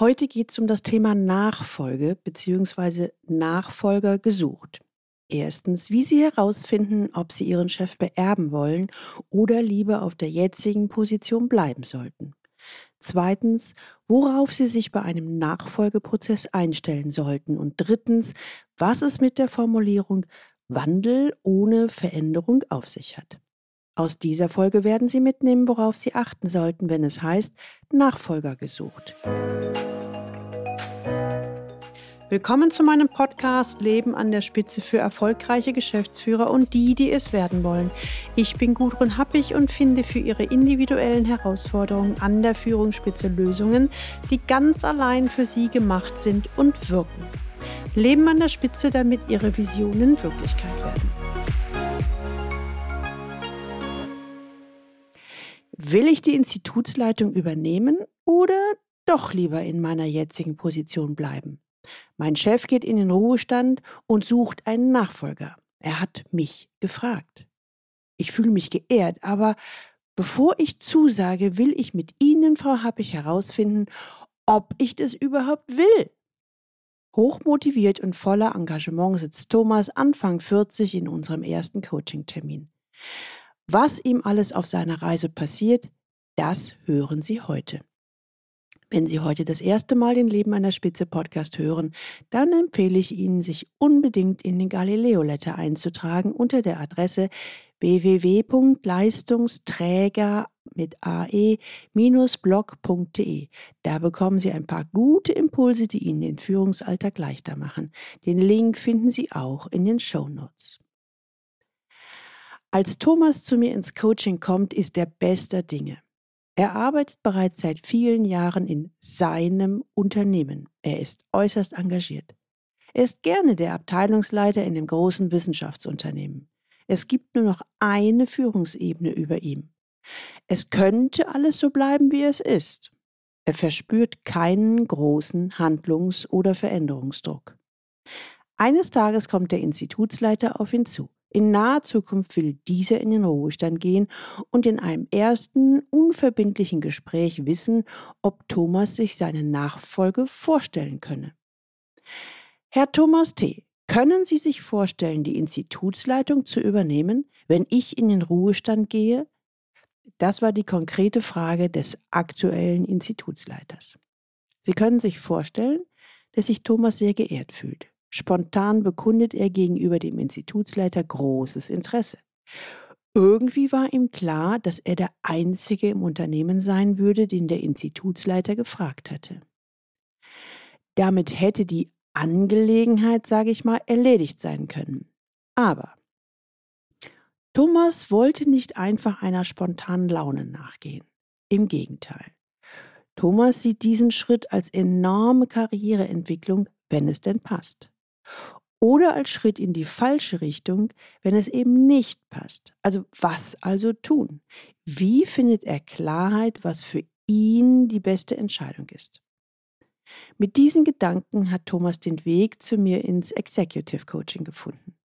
Heute geht es um das Thema Nachfolge bzw. Nachfolger gesucht. Erstens, wie Sie herausfinden, ob Sie Ihren Chef beerben wollen oder lieber auf der jetzigen Position bleiben sollten. Zweitens, worauf Sie sich bei einem Nachfolgeprozess einstellen sollten. Und drittens, was es mit der Formulierung Wandel ohne Veränderung auf sich hat. Aus dieser Folge werden Sie mitnehmen, worauf Sie achten sollten, wenn es heißt Nachfolger gesucht. Willkommen zu meinem Podcast Leben an der Spitze für erfolgreiche Geschäftsführer und die, die es werden wollen. Ich bin Gudrun Happig und finde für Ihre individuellen Herausforderungen an der Führungsspitze Lösungen, die ganz allein für Sie gemacht sind und wirken. Leben an der Spitze, damit Ihre Visionen Wirklichkeit werden. Will ich die Institutsleitung übernehmen oder doch lieber in meiner jetzigen Position bleiben? Mein Chef geht in den Ruhestand und sucht einen Nachfolger. Er hat mich gefragt. Ich fühle mich geehrt, aber bevor ich zusage, will ich mit Ihnen, Frau Happig, herausfinden, ob ich das überhaupt will. Hochmotiviert und voller Engagement sitzt Thomas Anfang 40 in unserem ersten Coaching-Termin. Was ihm alles auf seiner Reise passiert, das hören Sie heute. Wenn Sie heute das erste Mal den Leben einer Spitze Podcast hören, dann empfehle ich Ihnen, sich unbedingt in den Galileo Letter einzutragen unter der Adresse www.leistungsträger mit ae-blog.de. Da bekommen Sie ein paar gute Impulse, die Ihnen den Führungsalltag leichter machen. Den Link finden Sie auch in den Show Notes. Als Thomas zu mir ins Coaching kommt, ist er bester Dinge. Er arbeitet bereits seit vielen Jahren in seinem Unternehmen. Er ist äußerst engagiert. Er ist gerne der Abteilungsleiter in dem großen Wissenschaftsunternehmen. Es gibt nur noch eine Führungsebene über ihm. Es könnte alles so bleiben, wie es ist. Er verspürt keinen großen Handlungs- oder Veränderungsdruck. Eines Tages kommt der Institutsleiter auf ihn zu. In naher Zukunft will dieser in den Ruhestand gehen und in einem ersten unverbindlichen Gespräch wissen, ob Thomas sich seine Nachfolge vorstellen könne. Herr Thomas T., können Sie sich vorstellen, die Institutsleitung zu übernehmen, wenn ich in den Ruhestand gehe? Das war die konkrete Frage des aktuellen Institutsleiters. Sie können sich vorstellen, dass sich Thomas sehr geehrt fühlt. Spontan bekundet er gegenüber dem Institutsleiter großes Interesse. Irgendwie war ihm klar, dass er der Einzige im Unternehmen sein würde, den der Institutsleiter gefragt hatte. Damit hätte die Angelegenheit, sage ich mal, erledigt sein können. Aber Thomas wollte nicht einfach einer spontanen Laune nachgehen. Im Gegenteil. Thomas sieht diesen Schritt als enorme Karriereentwicklung, wenn es denn passt oder als Schritt in die falsche Richtung, wenn es eben nicht passt. Also was also tun? Wie findet er Klarheit, was für ihn die beste Entscheidung ist? Mit diesen Gedanken hat Thomas den Weg zu mir ins Executive Coaching gefunden.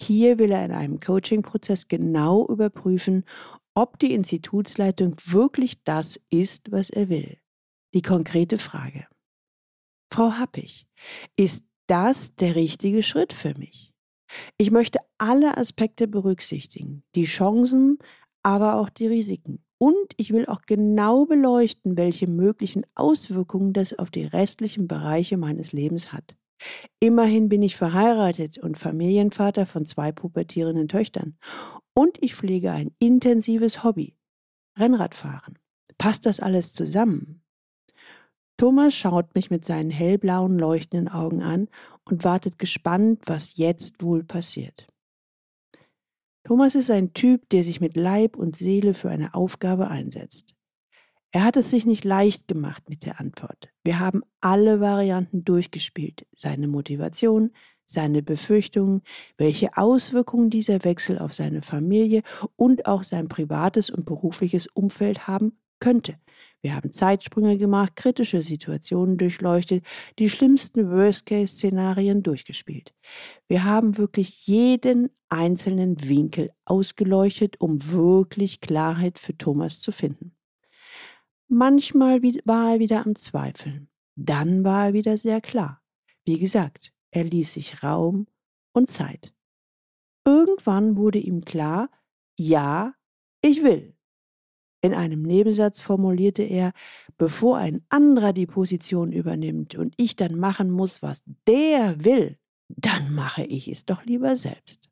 Hier will er in einem Coaching-Prozess genau überprüfen, ob die Institutsleitung wirklich das ist, was er will. Die konkrete Frage. Frau Happig, ist das der richtige Schritt für mich. Ich möchte alle Aspekte berücksichtigen, die Chancen, aber auch die Risiken. Und ich will auch genau beleuchten, welche möglichen Auswirkungen das auf die restlichen Bereiche meines Lebens hat. Immerhin bin ich verheiratet und Familienvater von zwei pubertierenden Töchtern. Und ich pflege ein intensives Hobby. Rennradfahren. Passt das alles zusammen? Thomas schaut mich mit seinen hellblauen, leuchtenden Augen an und wartet gespannt, was jetzt wohl passiert. Thomas ist ein Typ, der sich mit Leib und Seele für eine Aufgabe einsetzt. Er hat es sich nicht leicht gemacht mit der Antwort. Wir haben alle Varianten durchgespielt. Seine Motivation, seine Befürchtungen, welche Auswirkungen dieser Wechsel auf seine Familie und auch sein privates und berufliches Umfeld haben könnte. Wir haben Zeitsprünge gemacht, kritische Situationen durchleuchtet, die schlimmsten Worst-Case-Szenarien durchgespielt. Wir haben wirklich jeden einzelnen Winkel ausgeleuchtet, um wirklich Klarheit für Thomas zu finden. Manchmal war er wieder am Zweifeln. Dann war er wieder sehr klar. Wie gesagt, er ließ sich Raum und Zeit. Irgendwann wurde ihm klar, ja, ich will. In einem Nebensatz formulierte er, bevor ein anderer die Position übernimmt und ich dann machen muss, was der will, dann mache ich es doch lieber selbst.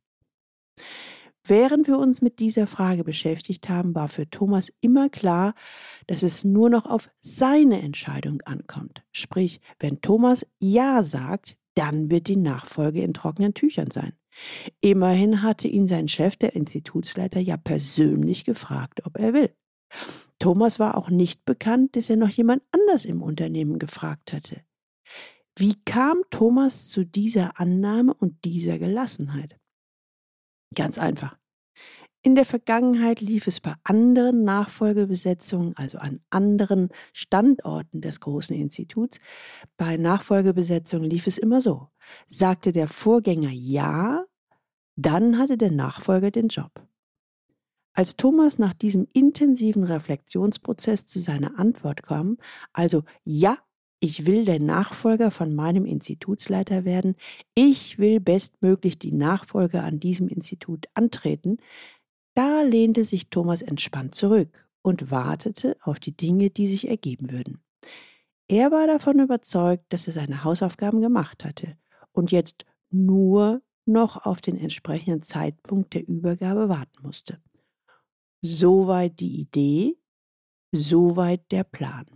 Während wir uns mit dieser Frage beschäftigt haben, war für Thomas immer klar, dass es nur noch auf seine Entscheidung ankommt. Sprich, wenn Thomas Ja sagt, dann wird die Nachfolge in trockenen Tüchern sein. Immerhin hatte ihn sein Chef, der Institutsleiter, ja persönlich gefragt, ob er will. Thomas war auch nicht bekannt, dass er noch jemand anders im Unternehmen gefragt hatte. Wie kam Thomas zu dieser Annahme und dieser Gelassenheit? Ganz einfach. In der Vergangenheit lief es bei anderen Nachfolgebesetzungen, also an anderen Standorten des großen Instituts, bei Nachfolgebesetzungen lief es immer so. Sagte der Vorgänger Ja, dann hatte der Nachfolger den Job. Als Thomas nach diesem intensiven Reflexionsprozess zu seiner Antwort kam, also ja, ich will der Nachfolger von meinem Institutsleiter werden, ich will bestmöglich die Nachfolge an diesem Institut antreten, da lehnte sich Thomas entspannt zurück und wartete auf die Dinge, die sich ergeben würden. Er war davon überzeugt, dass er seine Hausaufgaben gemacht hatte und jetzt nur noch auf den entsprechenden Zeitpunkt der Übergabe warten musste. Soweit die Idee, soweit der Plan.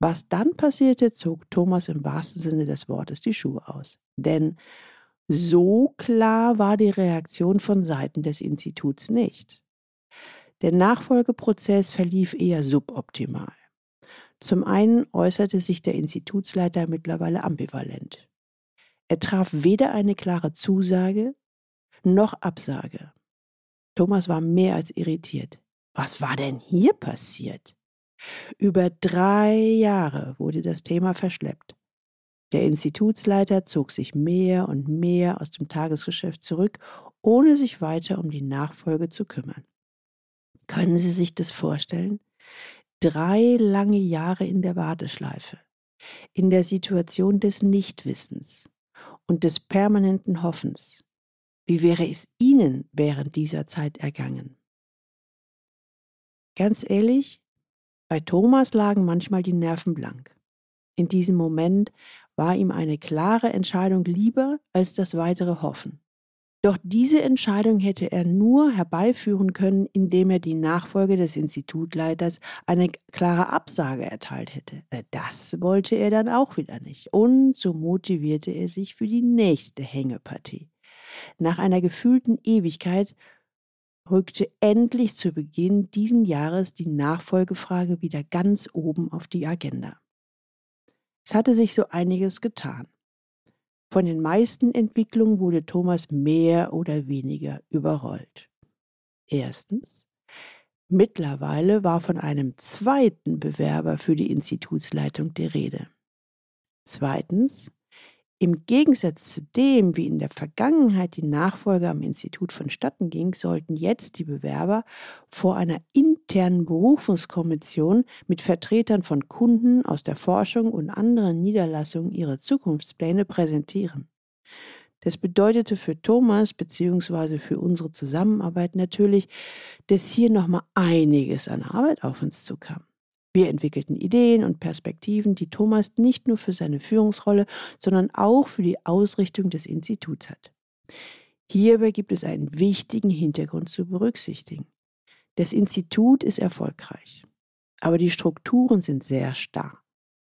Was dann passierte, zog Thomas im wahrsten Sinne des Wortes die Schuhe aus. Denn so klar war die Reaktion von Seiten des Instituts nicht. Der Nachfolgeprozess verlief eher suboptimal. Zum einen äußerte sich der Institutsleiter mittlerweile ambivalent. Er traf weder eine klare Zusage noch Absage. Thomas war mehr als irritiert. Was war denn hier passiert? Über drei Jahre wurde das Thema verschleppt. Der Institutsleiter zog sich mehr und mehr aus dem Tagesgeschäft zurück, ohne sich weiter um die Nachfolge zu kümmern. Können Sie sich das vorstellen? Drei lange Jahre in der Warteschleife, in der Situation des Nichtwissens und des permanenten Hoffens, wie wäre es Ihnen während dieser Zeit ergangen? Ganz ehrlich, bei Thomas lagen manchmal die Nerven blank. In diesem Moment war ihm eine klare Entscheidung lieber als das weitere Hoffen. Doch diese Entscheidung hätte er nur herbeiführen können, indem er die Nachfolge des Institutleiters eine klare Absage erteilt hätte. Äh, das wollte er dann auch wieder nicht. Und so motivierte er sich für die nächste Hängepartie. Nach einer gefühlten Ewigkeit rückte endlich zu Beginn diesen Jahres die Nachfolgefrage wieder ganz oben auf die Agenda. Es hatte sich so einiges getan. Von den meisten Entwicklungen wurde Thomas mehr oder weniger überrollt. Erstens, mittlerweile war von einem zweiten Bewerber für die Institutsleitung die Rede. Zweitens, im Gegensatz zu dem, wie in der Vergangenheit die Nachfolge am Institut vonstatten ging, sollten jetzt die Bewerber vor einer internen Berufungskommission mit Vertretern von Kunden aus der Forschung und anderen Niederlassungen ihre Zukunftspläne präsentieren. Das bedeutete für Thomas bzw. für unsere Zusammenarbeit natürlich, dass hier nochmal einiges an Arbeit auf uns zukam. Wir entwickelten Ideen und Perspektiven, die Thomas nicht nur für seine Führungsrolle, sondern auch für die Ausrichtung des Instituts hat. Hierbei gibt es einen wichtigen Hintergrund zu berücksichtigen. Das Institut ist erfolgreich, aber die Strukturen sind sehr starr.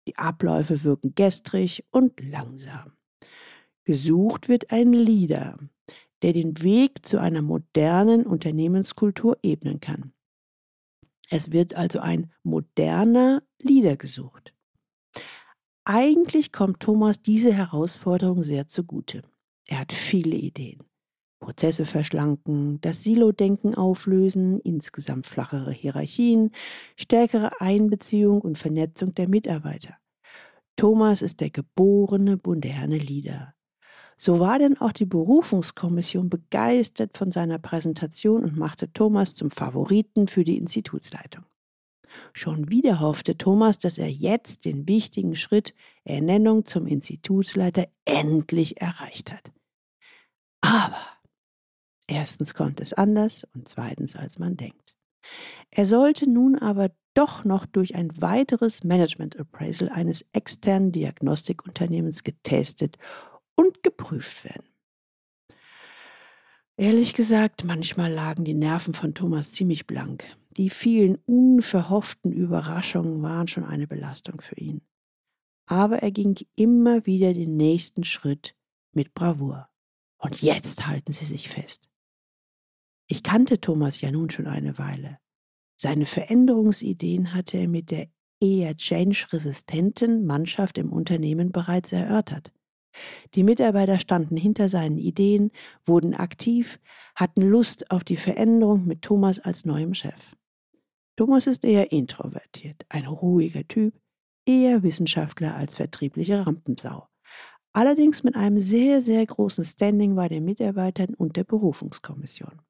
Die Abläufe wirken gestrig und langsam. Gesucht wird ein Leader, der den Weg zu einer modernen Unternehmenskultur ebnen kann. Es wird also ein moderner Leader gesucht. Eigentlich kommt Thomas diese Herausforderung sehr zugute. Er hat viele Ideen. Prozesse verschlanken, das Silo-Denken auflösen, insgesamt flachere Hierarchien, stärkere Einbeziehung und Vernetzung der Mitarbeiter. Thomas ist der geborene moderne Leader. So war denn auch die Berufungskommission begeistert von seiner Präsentation und machte Thomas zum Favoriten für die Institutsleitung. Schon wieder hoffte Thomas, dass er jetzt den wichtigen Schritt Ernennung zum Institutsleiter endlich erreicht hat. Aber erstens konnte es anders und zweitens als man denkt. Er sollte nun aber doch noch durch ein weiteres Management Appraisal eines externen Diagnostikunternehmens getestet und geprüft werden. Ehrlich gesagt, manchmal lagen die Nerven von Thomas ziemlich blank. Die vielen unverhofften Überraschungen waren schon eine Belastung für ihn. Aber er ging immer wieder den nächsten Schritt mit Bravour. Und jetzt halten Sie sich fest. Ich kannte Thomas ja nun schon eine Weile. Seine Veränderungsideen hatte er mit der eher change-resistenten Mannschaft im Unternehmen bereits erörtert. Die Mitarbeiter standen hinter seinen Ideen, wurden aktiv, hatten Lust auf die Veränderung mit Thomas als neuem Chef. Thomas ist eher introvertiert, ein ruhiger Typ, eher Wissenschaftler als vertriebliche Rampensau. Allerdings mit einem sehr, sehr großen Standing bei den Mitarbeitern und der Berufungskommission.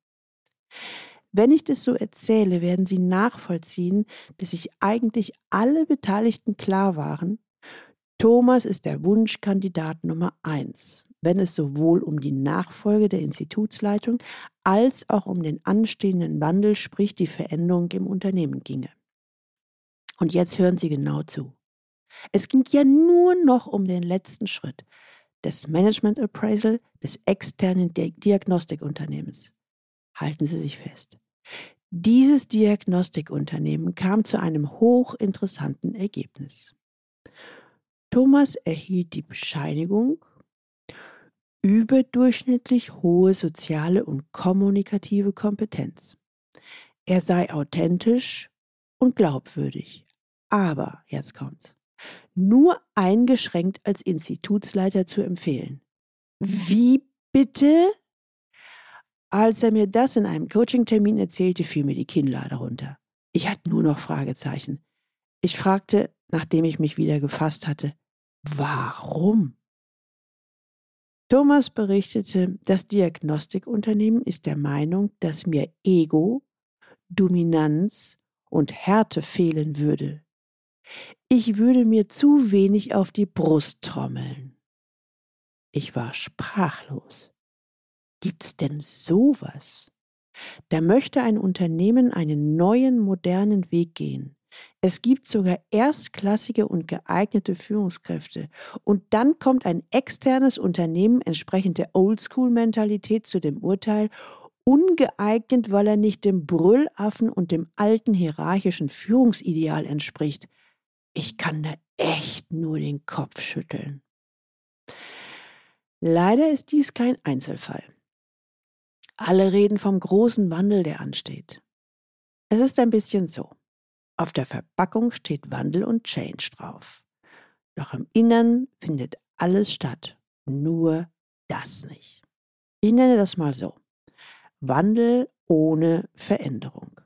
Wenn ich das so erzähle, werden Sie nachvollziehen, dass sich eigentlich alle Beteiligten klar waren, Thomas ist der Wunschkandidat Nummer eins, wenn es sowohl um die Nachfolge der Institutsleitung als auch um den anstehenden Wandel, sprich die Veränderung im Unternehmen ginge. Und jetzt hören Sie genau zu. Es ging ja nur noch um den letzten Schritt, des Management Appraisal des externen Diagnostikunternehmens. Halten Sie sich fest. Dieses Diagnostikunternehmen kam zu einem hochinteressanten Ergebnis. Thomas erhielt die Bescheinigung, überdurchschnittlich hohe soziale und kommunikative Kompetenz. Er sei authentisch und glaubwürdig, aber, jetzt kommt's, nur eingeschränkt als Institutsleiter zu empfehlen. Wie bitte? Als er mir das in einem Coaching-Termin erzählte, fiel mir die Kinnlade runter. Ich hatte nur noch Fragezeichen. Ich fragte, nachdem ich mich wieder gefasst hatte, warum? Thomas berichtete, das Diagnostikunternehmen ist der Meinung, dass mir Ego, Dominanz und Härte fehlen würde. Ich würde mir zu wenig auf die Brust trommeln. Ich war sprachlos. Gibt's denn sowas? Da möchte ein Unternehmen einen neuen, modernen Weg gehen. Es gibt sogar erstklassige und geeignete Führungskräfte. Und dann kommt ein externes Unternehmen entsprechend der Oldschool-Mentalität zu dem Urteil, ungeeignet, weil er nicht dem Brüllaffen und dem alten hierarchischen Führungsideal entspricht. Ich kann da echt nur den Kopf schütteln. Leider ist dies kein Einzelfall. Alle reden vom großen Wandel, der ansteht. Es ist ein bisschen so. Auf der Verpackung steht Wandel und Change drauf. Doch im Innern findet alles statt, nur das nicht. Ich nenne das mal so. Wandel ohne Veränderung.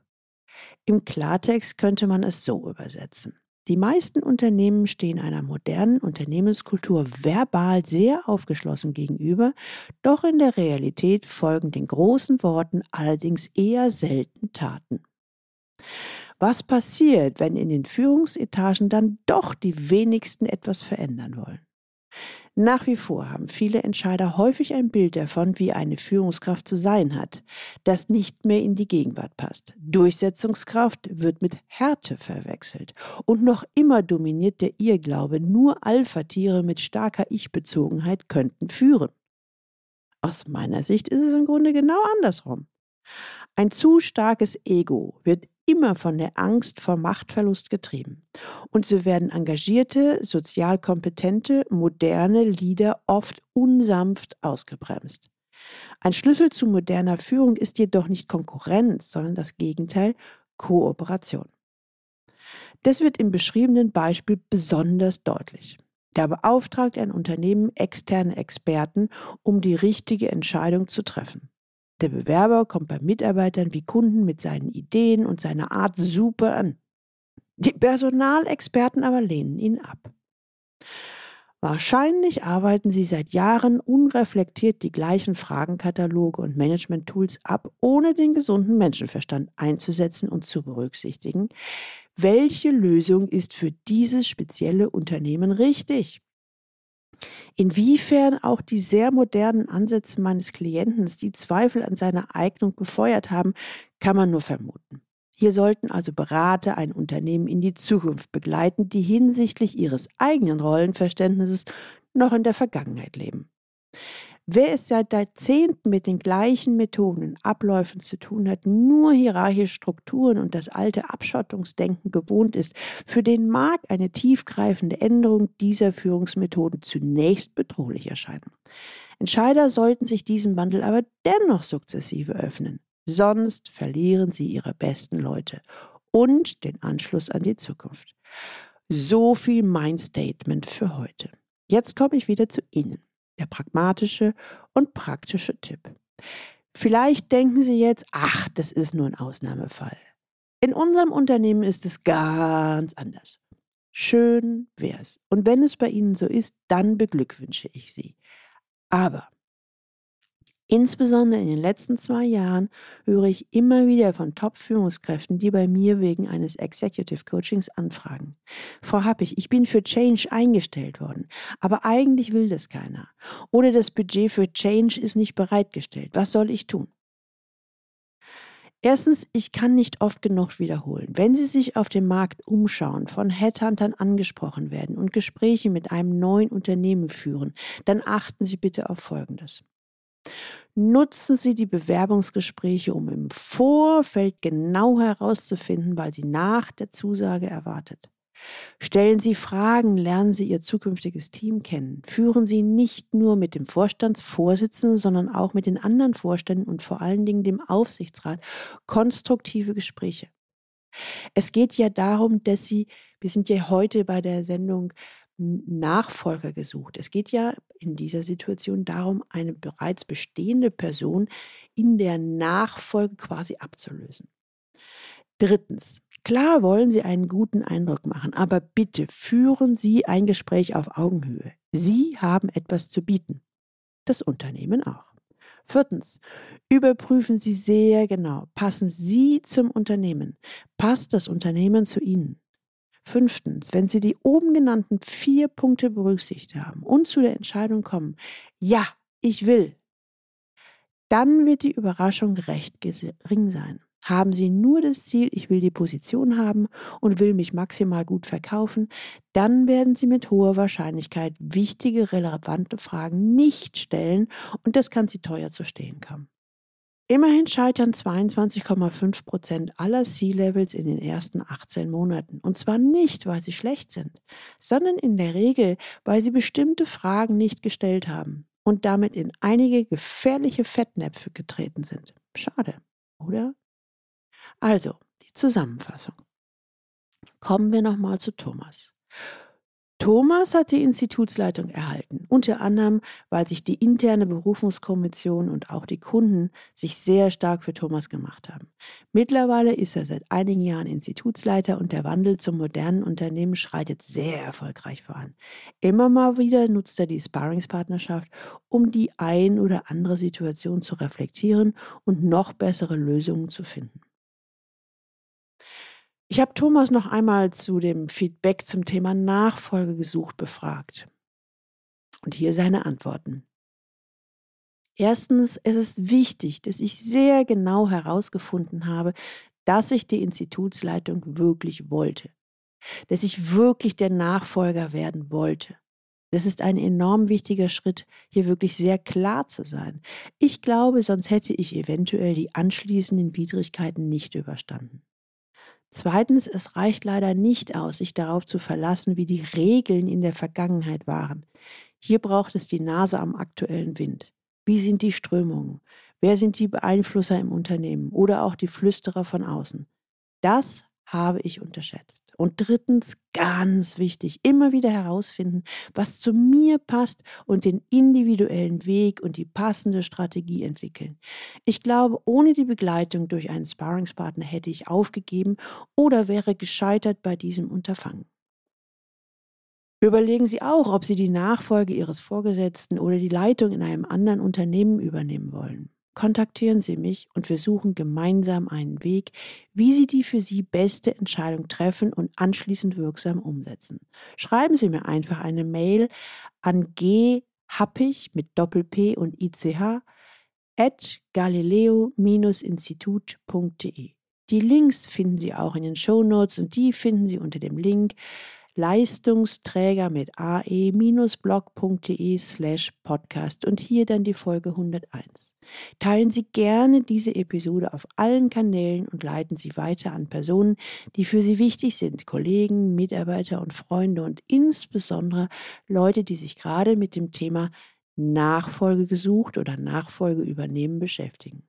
Im Klartext könnte man es so übersetzen. Die meisten Unternehmen stehen einer modernen Unternehmenskultur verbal sehr aufgeschlossen gegenüber, doch in der Realität folgen den großen Worten allerdings eher selten Taten. Was passiert, wenn in den Führungsetagen dann doch die wenigsten etwas verändern wollen? Nach wie vor haben viele Entscheider häufig ein Bild davon, wie eine Führungskraft zu sein hat, das nicht mehr in die Gegenwart passt. Durchsetzungskraft wird mit Härte verwechselt. Und noch immer dominiert der Irrglaube, nur Alpha-Tiere mit starker Ich-Bezogenheit könnten führen. Aus meiner Sicht ist es im Grunde genau andersrum. Ein zu starkes Ego wird immer von der Angst vor Machtverlust getrieben. Und so werden engagierte, sozial kompetente, moderne Leader oft unsanft ausgebremst. Ein Schlüssel zu moderner Führung ist jedoch nicht Konkurrenz, sondern das Gegenteil, Kooperation. Das wird im beschriebenen Beispiel besonders deutlich. Da beauftragt ein Unternehmen externe Experten, um die richtige Entscheidung zu treffen. Der Bewerber kommt bei Mitarbeitern wie Kunden mit seinen Ideen und seiner Art super an. Die Personalexperten aber lehnen ihn ab. Wahrscheinlich arbeiten sie seit Jahren unreflektiert die gleichen Fragenkataloge und Management-Tools ab, ohne den gesunden Menschenverstand einzusetzen und zu berücksichtigen, welche Lösung ist für dieses spezielle Unternehmen richtig. Inwiefern auch die sehr modernen Ansätze meines Klienten die Zweifel an seiner Eignung befeuert haben, kann man nur vermuten. Hier sollten also Berater ein Unternehmen in die Zukunft begleiten, die hinsichtlich ihres eigenen Rollenverständnisses noch in der Vergangenheit leben. Wer es seit Jahrzehnten mit den gleichen Methoden und Abläufen zu tun hat, nur hierarchische Strukturen und das alte Abschottungsdenken gewohnt ist, für den mag eine tiefgreifende Änderung dieser Führungsmethoden zunächst bedrohlich erscheinen. Entscheider sollten sich diesem Wandel aber dennoch sukzessive öffnen, sonst verlieren sie ihre besten Leute und den Anschluss an die Zukunft. So viel mein Statement für heute. Jetzt komme ich wieder zu Ihnen der pragmatische und praktische Tipp. Vielleicht denken Sie jetzt, ach, das ist nur ein Ausnahmefall. In unserem Unternehmen ist es ganz anders. Schön wär's. Und wenn es bei Ihnen so ist, dann beglückwünsche ich Sie. Aber Insbesondere in den letzten zwei Jahren höre ich immer wieder von Top-Führungskräften, die bei mir wegen eines Executive Coachings anfragen. Frau Happig, ich bin für Change eingestellt worden, aber eigentlich will das keiner. Oder das Budget für Change ist nicht bereitgestellt. Was soll ich tun? Erstens, ich kann nicht oft genug wiederholen. Wenn Sie sich auf dem Markt umschauen, von Headhuntern angesprochen werden und Gespräche mit einem neuen Unternehmen führen, dann achten Sie bitte auf Folgendes. Nutzen Sie die Bewerbungsgespräche, um im Vorfeld genau herauszufinden, weil Sie nach der Zusage erwartet. Stellen Sie Fragen, lernen Sie Ihr zukünftiges Team kennen. Führen Sie nicht nur mit dem Vorstandsvorsitzenden, sondern auch mit den anderen Vorständen und vor allen Dingen dem Aufsichtsrat konstruktive Gespräche. Es geht ja darum, dass Sie, wir sind ja heute bei der Sendung Nachfolger gesucht. Es geht ja in dieser Situation darum, eine bereits bestehende Person in der Nachfolge quasi abzulösen. Drittens, klar wollen Sie einen guten Eindruck machen, aber bitte führen Sie ein Gespräch auf Augenhöhe. Sie haben etwas zu bieten. Das Unternehmen auch. Viertens, überprüfen Sie sehr genau, passen Sie zum Unternehmen, passt das Unternehmen zu Ihnen. Fünftens, wenn Sie die oben genannten vier Punkte berücksichtigt haben und zu der Entscheidung kommen, ja, ich will, dann wird die Überraschung recht gering sein. Haben Sie nur das Ziel, ich will die Position haben und will mich maximal gut verkaufen, dann werden Sie mit hoher Wahrscheinlichkeit wichtige, relevante Fragen nicht stellen und das kann Sie teuer zu stehen kommen. Immerhin scheitern 22,5 Prozent aller C-Levels in den ersten 18 Monaten. Und zwar nicht, weil sie schlecht sind, sondern in der Regel, weil sie bestimmte Fragen nicht gestellt haben und damit in einige gefährliche Fettnäpfe getreten sind. Schade, oder? Also, die Zusammenfassung. Kommen wir nochmal zu Thomas. Thomas hat die Institutsleitung erhalten, unter anderem, weil sich die interne Berufungskommission und auch die Kunden sich sehr stark für Thomas gemacht haben. Mittlerweile ist er seit einigen Jahren Institutsleiter und der Wandel zum modernen Unternehmen schreitet sehr erfolgreich voran. Immer mal wieder nutzt er die Sparringspartnerschaft, um die ein oder andere Situation zu reflektieren und noch bessere Lösungen zu finden. Ich habe Thomas noch einmal zu dem Feedback zum Thema Nachfolge gesucht befragt. Und hier seine Antworten. Erstens, es ist wichtig, dass ich sehr genau herausgefunden habe, dass ich die Institutsleitung wirklich wollte, dass ich wirklich der Nachfolger werden wollte. Das ist ein enorm wichtiger Schritt, hier wirklich sehr klar zu sein. Ich glaube, sonst hätte ich eventuell die anschließenden Widrigkeiten nicht überstanden. Zweitens, es reicht leider nicht aus, sich darauf zu verlassen, wie die Regeln in der Vergangenheit waren. Hier braucht es die Nase am aktuellen Wind. Wie sind die Strömungen? Wer sind die Beeinflusser im Unternehmen oder auch die Flüsterer von außen? Das habe ich unterschätzt. Und drittens, ganz wichtig, immer wieder herausfinden, was zu mir passt und den individuellen Weg und die passende Strategie entwickeln. Ich glaube, ohne die Begleitung durch einen Sparringspartner hätte ich aufgegeben oder wäre gescheitert bei diesem Unterfangen. Überlegen Sie auch, ob Sie die Nachfolge Ihres Vorgesetzten oder die Leitung in einem anderen Unternehmen übernehmen wollen. Kontaktieren Sie mich und wir suchen gemeinsam einen Weg, wie Sie die für Sie beste Entscheidung treffen und anschließend wirksam umsetzen. Schreiben Sie mir einfach eine Mail an ghappig mit Doppel-P und ICH at galileo-institut.de. Die Links finden Sie auch in den Show Notes und die finden Sie unter dem Link Leistungsträger mit ae-blog.de slash podcast und hier dann die Folge 101. Teilen Sie gerne diese Episode auf allen Kanälen und leiten Sie weiter an Personen, die für Sie wichtig sind, Kollegen, Mitarbeiter und Freunde und insbesondere Leute, die sich gerade mit dem Thema Nachfolge gesucht oder Nachfolge übernehmen beschäftigen.